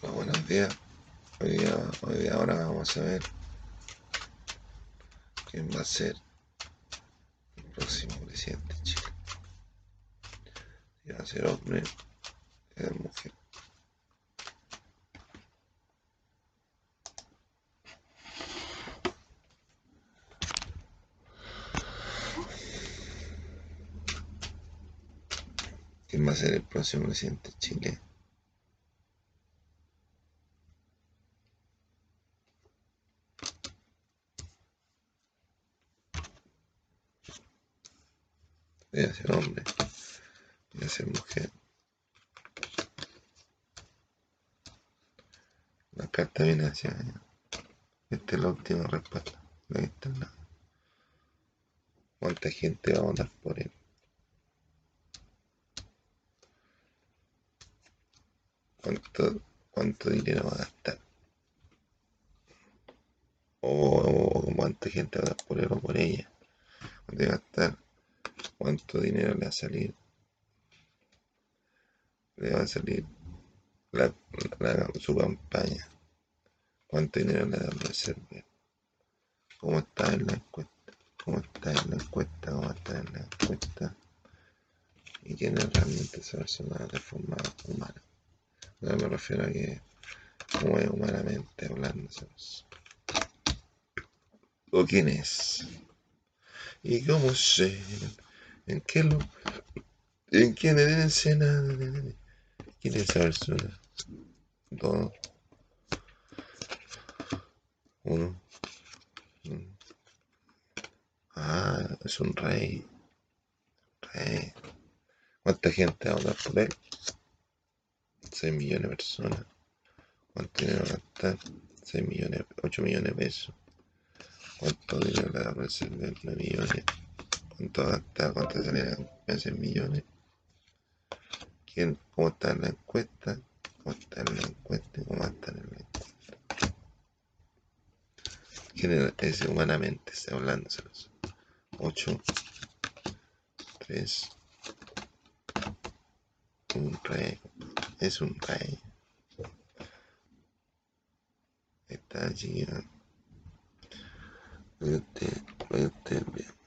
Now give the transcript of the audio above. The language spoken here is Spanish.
Buenos días. Hoy día, hoy día ahora vamos a ver quién va a ser el próximo presidente de Chile. Si va a ser hombre ser mujer. ¿Quién va a ser el próximo presidente de Chile? A ser hombre. A ser mujer. La carta viene hacia allá. Esta es la última respuesta. Ahí está la- ¿Cuánta gente va a votar por él? ¿Cuánto, cuánto dinero va a gastar? O, cuánta gente va a votar por él o por ella. ¿Cuánto va? ¿Cuánto dinero le va a salir? Le va a salir su campaña. ¿Cuánto dinero le da a reserva? ¿Cómo está en la encuesta? ¿Cómo está en la encuesta? ¿Cómo está en la encuesta? ¿Y quién es realmente esa persona de forma humana? No me refiero a que cómo es humanamente hablando. ¿O quién es? ¿Y cómo sé? ¿En qué lo... ¿En quién es? ¿Quién es persona? Dos. Uno. Ah, es un rey. Rey. ¿Cuánta gente va a votar por él? 6 millones de personas. ¿Cuánto dinero va gastar? 6 millones, 8 millones de pesos. ¿Cuánto dinero le da a reservar? 9 millones. ¿Cuánto va a gastar? ¿Cuánto sale la campaña? 6 millones. ¿Quién? ¿Cómo está en la encuesta? ¿Cómo está en la encuesta? ¿Cómo estar en la encuesta? ¿Quién es- humanamente? Está hablando. 8, 3, un rey. Es un rey. Está allí. Eu tempo, meu tempo mesmo.